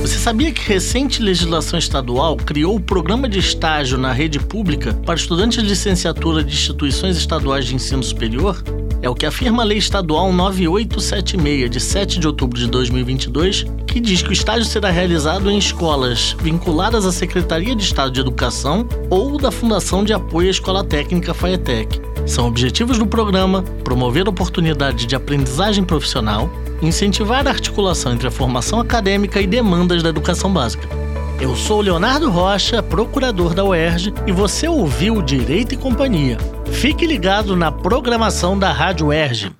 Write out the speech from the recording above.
Você sabia que recente legislação estadual criou o programa de estágio na rede pública para estudantes de licenciatura de instituições estaduais de ensino superior? É o que afirma a Lei Estadual 9876, de 7 de outubro de 2022, que diz que o estágio será realizado em escolas vinculadas à Secretaria de Estado de Educação ou da Fundação de Apoio à Escola Técnica FAETEC. São objetivos do programa promover oportunidade de aprendizagem profissional, incentivar a articulação entre a formação acadêmica e demandas da educação básica. Eu sou Leonardo Rocha, procurador da UERJ, e você ouviu Direito e Companhia. Fique ligado na programação da Rádio UERJ.